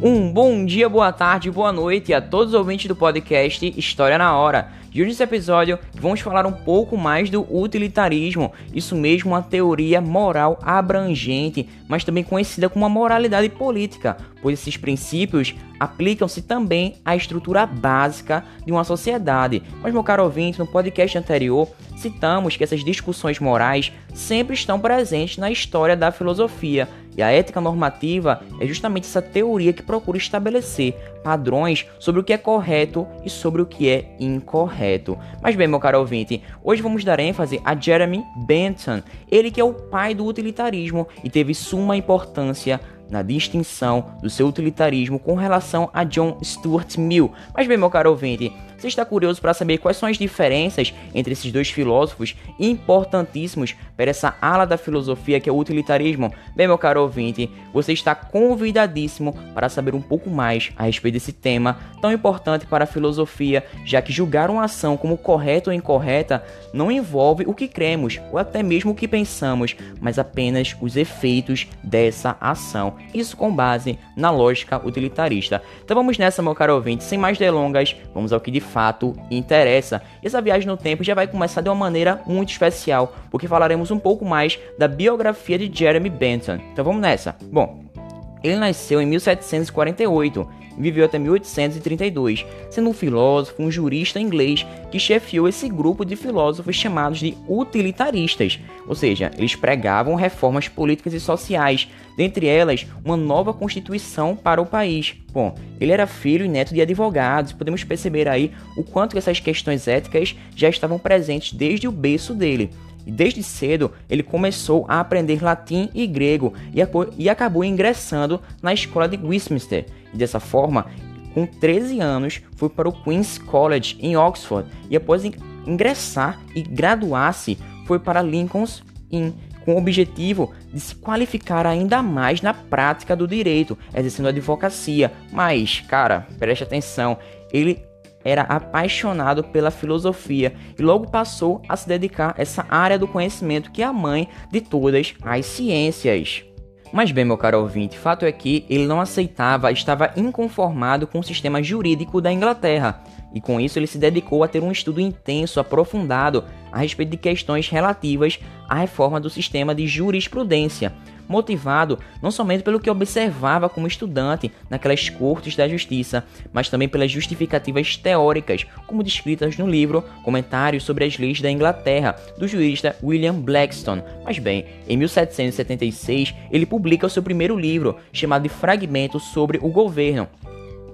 Um bom dia, boa tarde, boa noite a todos os ouvintes do podcast História na Hora. E hoje nesse episódio vamos falar um pouco mais do utilitarismo, isso mesmo, uma teoria moral abrangente, mas também conhecida como a moralidade política, pois esses princípios aplicam-se também à estrutura básica de uma sociedade. Mas, meu caro ouvinte, no podcast anterior citamos que essas discussões morais sempre estão presentes na história da filosofia. E a ética normativa é justamente essa teoria que procura estabelecer padrões sobre o que é correto e sobre o que é incorreto. Mas bem, meu caro ouvinte, hoje vamos dar ênfase a Jeremy Bentham, ele que é o pai do utilitarismo e teve suma importância na distinção do seu utilitarismo com relação a John Stuart Mill. Mas bem, meu caro ouvinte, você está curioso para saber quais são as diferenças entre esses dois filósofos importantíssimos para essa ala da filosofia que é o utilitarismo? Bem, meu caro ouvinte, você está convidadíssimo para saber um pouco mais a respeito desse tema tão importante para a filosofia, já que julgar uma ação como correta ou incorreta não envolve o que cremos ou até mesmo o que pensamos, mas apenas os efeitos dessa ação. Isso com base na lógica utilitarista. Então vamos nessa, meu caro ouvinte, sem mais delongas, vamos ao que de fato interessa. Essa viagem no tempo já vai começar de uma maneira muito especial, porque falaremos um pouco mais da biografia de Jeremy Bentham. Então vamos nessa. Bom, ele nasceu em 1748 e viveu até 1832, sendo um filósofo, um jurista inglês que chefiou esse grupo de filósofos chamados de utilitaristas, ou seja, eles pregavam reformas políticas e sociais, dentre elas uma nova constituição para o país. Bom, ele era filho e neto de advogados, podemos perceber aí o quanto essas questões éticas já estavam presentes desde o berço dele e desde cedo ele começou a aprender latim e grego e, e acabou ingressando na escola de Westminster. Dessa forma, com 13 anos, foi para o Queen's College em Oxford e após ingressar e graduar-se, foi para Lincoln's Inn com o objetivo de se qualificar ainda mais na prática do direito, exercendo advocacia. Mas, cara, preste atenção, ele era apaixonado pela filosofia e logo passou a se dedicar a essa área do conhecimento que é a mãe de todas as ciências. Mas bem, meu caro ouvinte, fato é que ele não aceitava, estava inconformado com o sistema jurídico da Inglaterra, e com isso ele se dedicou a ter um estudo intenso, aprofundado a respeito de questões relativas à reforma do sistema de jurisprudência, motivado não somente pelo que observava como estudante naquelas cortes da justiça, mas também pelas justificativas teóricas, como descritas no livro Comentários sobre as Leis da Inglaterra, do jurista William Blackstone. Mas bem, em 1776 ele publica o seu primeiro livro, chamado de Fragmentos sobre o Governo,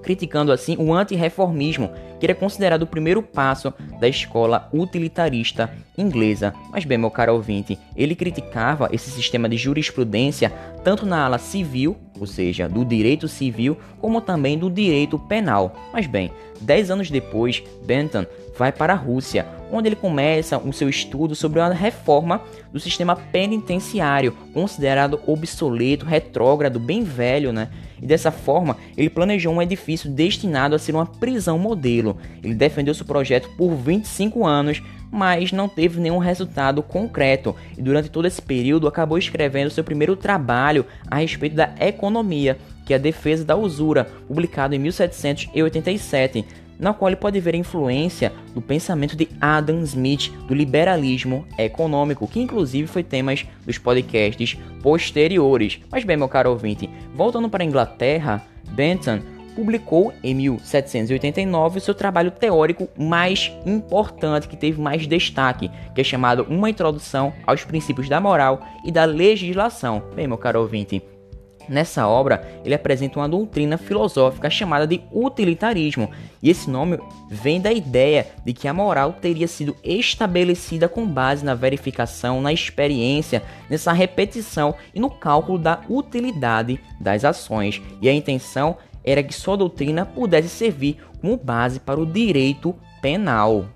criticando assim o antirreformismo, que era considerado o primeiro passo da escola utilitarista inglesa. Mas bem, meu caro ouvinte, ele criticava esse sistema de jurisprudência tanto na ala civil, ou seja, do direito civil, como também do direito penal. Mas bem, dez anos depois, Bentham vai para a Rússia, onde ele começa o seu estudo sobre uma reforma do sistema penitenciário, considerado obsoleto, retrógrado, bem velho, né? E dessa forma, ele planejou um edifício destinado a ser uma prisão modelo. Ele defendeu seu projeto por 25 anos, mas não teve nenhum resultado concreto. E durante todo esse período acabou escrevendo seu primeiro trabalho a respeito da economia, que é a defesa da usura, publicado em 1787 na qual ele pode ver a influência do pensamento de Adam Smith do liberalismo econômico, que inclusive foi temas dos podcasts posteriores. Mas bem, meu caro ouvinte, voltando para a Inglaterra, Bentham publicou em 1789 o seu trabalho teórico mais importante, que teve mais destaque, que é chamado Uma Introdução aos Princípios da Moral e da Legislação. Bem, meu caro ouvinte, Nessa obra, ele apresenta uma doutrina filosófica chamada de utilitarismo, e esse nome vem da ideia de que a moral teria sido estabelecida com base na verificação, na experiência, nessa repetição e no cálculo da utilidade das ações, e a intenção era que sua doutrina pudesse servir como base para o direito penal.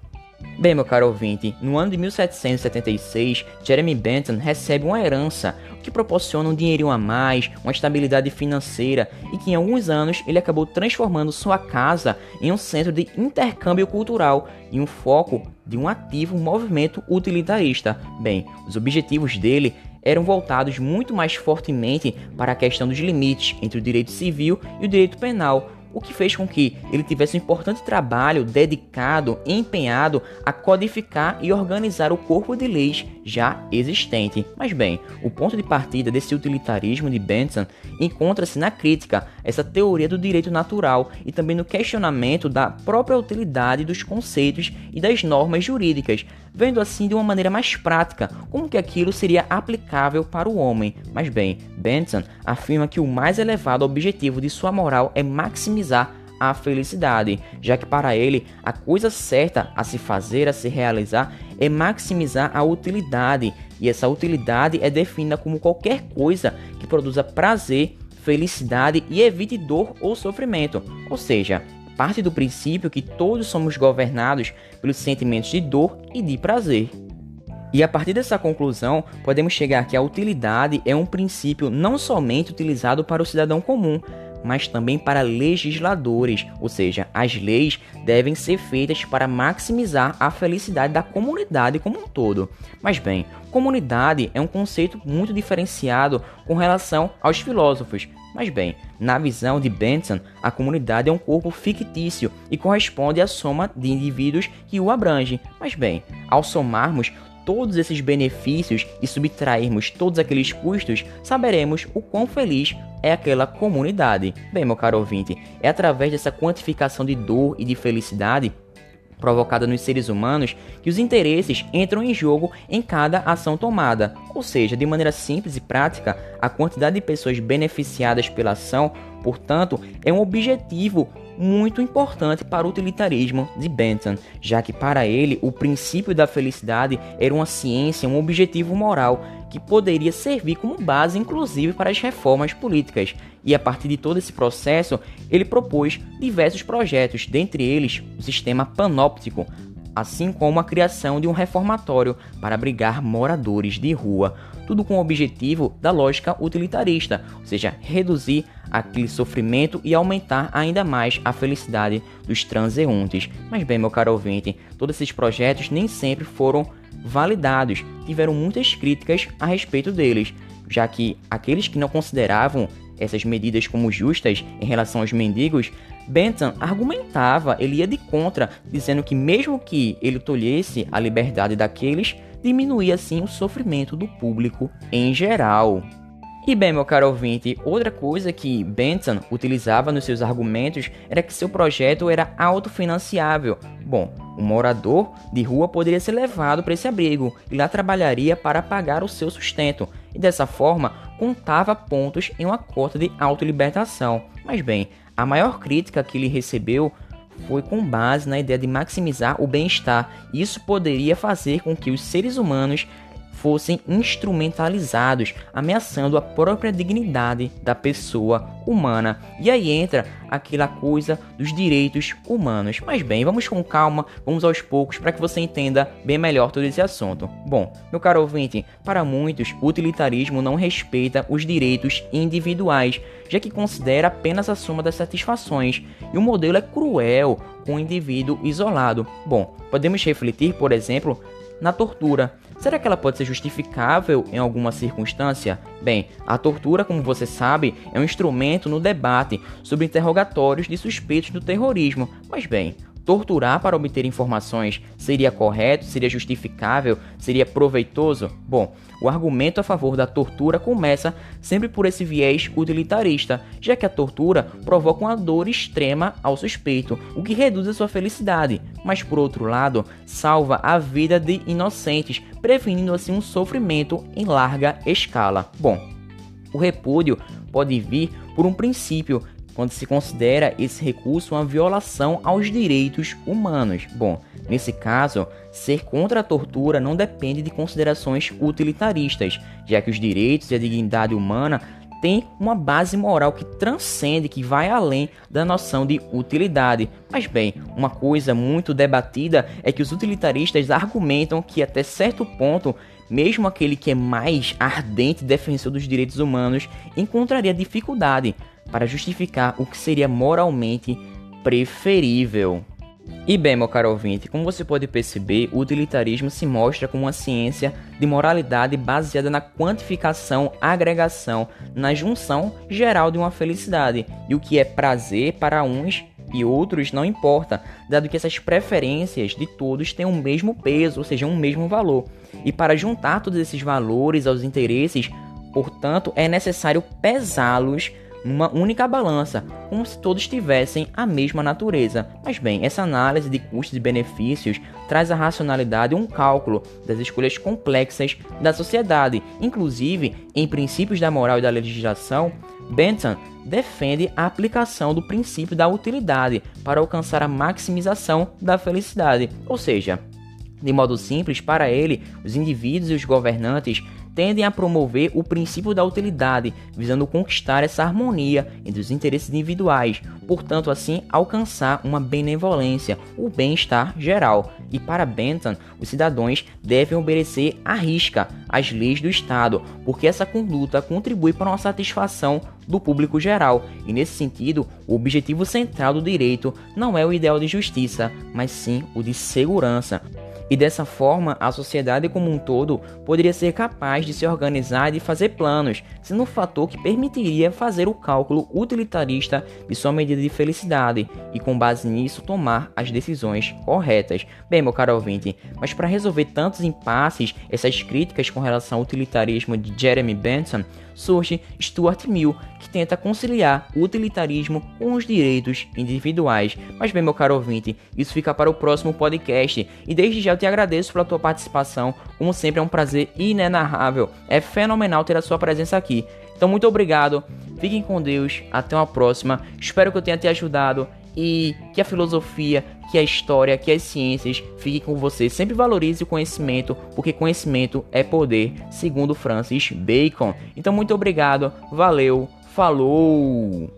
Bem, meu caro ouvinte, no ano de 1776, Jeremy Bentham recebe uma herança que proporciona um dinheirinho a mais, uma estabilidade financeira e que em alguns anos ele acabou transformando sua casa em um centro de intercâmbio cultural e um foco de um ativo movimento utilitarista. Bem, os objetivos dele eram voltados muito mais fortemente para a questão dos limites entre o direito civil e o direito penal, o que fez com que ele tivesse um importante trabalho dedicado empenhado a codificar e organizar o corpo de leis já existente. Mas bem, o ponto de partida desse utilitarismo de Bentham encontra-se na crítica essa teoria do direito natural e também no questionamento da própria utilidade dos conceitos e das normas jurídicas, vendo assim de uma maneira mais prática como que aquilo seria aplicável para o homem. Mas bem, Bentham afirma que o mais elevado objetivo de sua moral é maximizar a felicidade, já que para ele a coisa certa a se fazer, a se realizar, é maximizar a utilidade, e essa utilidade é definida como qualquer coisa que produza prazer, felicidade e evite dor ou sofrimento. Ou seja, parte do princípio que todos somos governados pelos sentimentos de dor e de prazer. E a partir dessa conclusão, podemos chegar que a utilidade é um princípio não somente utilizado para o cidadão comum, mas também para legisladores, ou seja, as leis devem ser feitas para maximizar a felicidade da comunidade como um todo. Mas bem, comunidade é um conceito muito diferenciado com relação aos filósofos. Mas bem, na visão de Bentham, a comunidade é um corpo fictício e corresponde à soma de indivíduos que o abrange. Mas bem, ao somarmos todos esses benefícios e subtrairmos todos aqueles custos, saberemos o quão feliz é aquela comunidade. Bem, meu caro ouvinte, é através dessa quantificação de dor e de felicidade provocada nos seres humanos que os interesses entram em jogo em cada ação tomada. Ou seja, de maneira simples e prática, a quantidade de pessoas beneficiadas pela ação, portanto, é um objetivo muito importante para o utilitarismo de Bentham, já que para ele o princípio da felicidade era uma ciência, um objetivo moral que poderia servir como base inclusive para as reformas políticas. E a partir de todo esse processo, ele propôs diversos projetos, dentre eles o sistema panóptico, assim como a criação de um reformatório para abrigar moradores de rua, tudo com o objetivo da lógica utilitarista, ou seja, reduzir aquele sofrimento e aumentar ainda mais a felicidade dos transeuntes. Mas bem, meu caro ouvinte, todos esses projetos nem sempre foram validados, tiveram muitas críticas a respeito deles, já que aqueles que não consideravam essas medidas como justas em relação aos mendigos, Bentham argumentava, ele ia de contra, dizendo que mesmo que ele tolhesse a liberdade daqueles, diminuía assim o sofrimento do público em geral. E bem, meu caro ouvinte, outra coisa que Bentham utilizava nos seus argumentos era que seu projeto era autofinanciável. Bom, o morador de rua poderia ser levado para esse abrigo e lá trabalharia para pagar o seu sustento, e dessa forma contava pontos em uma cota de autolibertação. Mas bem, a maior crítica que ele recebeu foi com base na ideia de maximizar o bem-estar. Isso poderia fazer com que os seres humanos fossem instrumentalizados, ameaçando a própria dignidade da pessoa humana. E aí entra aquela coisa dos direitos humanos. Mas bem, vamos com calma, vamos aos poucos para que você entenda bem melhor todo esse assunto. Bom, meu caro ouvinte, para muitos, o utilitarismo não respeita os direitos individuais, já que considera apenas a soma das satisfações, e o modelo é cruel com o indivíduo isolado. Bom, podemos refletir, por exemplo, na tortura. Será que ela pode ser justificável em alguma circunstância? Bem, a tortura, como você sabe, é um instrumento no debate sobre interrogatórios de suspeitos do terrorismo. Mas bem, torturar para obter informações seria correto, seria justificável, seria proveitoso? Bom, o argumento a favor da tortura começa sempre por esse viés utilitarista, já que a tortura provoca uma dor extrema ao suspeito, o que reduz a sua felicidade, mas por outro lado, salva a vida de inocentes, prevenindo assim um sofrimento em larga escala. Bom, o repúdio pode vir por um princípio quando se considera esse recurso uma violação aos direitos humanos. Bom, nesse caso, ser contra a tortura não depende de considerações utilitaristas, já que os direitos e a dignidade humana têm uma base moral que transcende, que vai além da noção de utilidade. Mas bem, uma coisa muito debatida é que os utilitaristas argumentam que até certo ponto mesmo aquele que é mais ardente defensor dos direitos humanos encontraria dificuldade para justificar o que seria moralmente preferível. E bem, meu caro ouvinte, como você pode perceber, o utilitarismo se mostra como uma ciência de moralidade baseada na quantificação, agregação, na junção geral de uma felicidade. E o que é prazer para uns e outros não importa, dado que essas preferências de todos têm o mesmo peso, ou seja, um mesmo valor. E para juntar todos esses valores aos interesses, portanto, é necessário pesá-los numa única balança, como se todos tivessem a mesma natureza. Mas bem, essa análise de custos e benefícios traz a racionalidade um cálculo das escolhas complexas da sociedade, inclusive em princípios da moral e da legislação. Bentham defende a aplicação do princípio da utilidade para alcançar a maximização da felicidade, ou seja, de modo simples, para ele, os indivíduos e os governantes tendem a promover o princípio da utilidade, visando conquistar essa harmonia entre os interesses individuais, portanto, assim alcançar uma benevolência, o bem-estar geral. E para Bentham, os cidadãos devem obedecer à risca às leis do Estado, porque essa conduta contribui para uma satisfação do público geral. E nesse sentido, o objetivo central do direito não é o ideal de justiça, mas sim o de segurança. E dessa forma, a sociedade como um todo poderia ser capaz de se organizar e fazer planos, sendo um fator que permitiria fazer o cálculo utilitarista de sua medida de felicidade e, com base nisso, tomar as decisões corretas. Bem, meu caro ouvinte, mas para resolver tantos impasses, essas críticas com relação ao utilitarismo de Jeremy Bentham, surge Stuart Mill, que tenta conciliar o utilitarismo com os direitos individuais. Mas bem, meu caro ouvinte, isso fica para o próximo podcast. E desde já eu te agradeço pela tua participação. Como sempre, é um prazer inenarrável. É fenomenal ter a sua presença aqui. Então, muito obrigado. Fiquem com Deus. Até uma próxima. Espero que eu tenha te ajudado e que a filosofia, que a história, que as ciências fiquem com você. Sempre valorize o conhecimento, porque conhecimento é poder, segundo Francis Bacon. Então, muito obrigado, valeu, falou!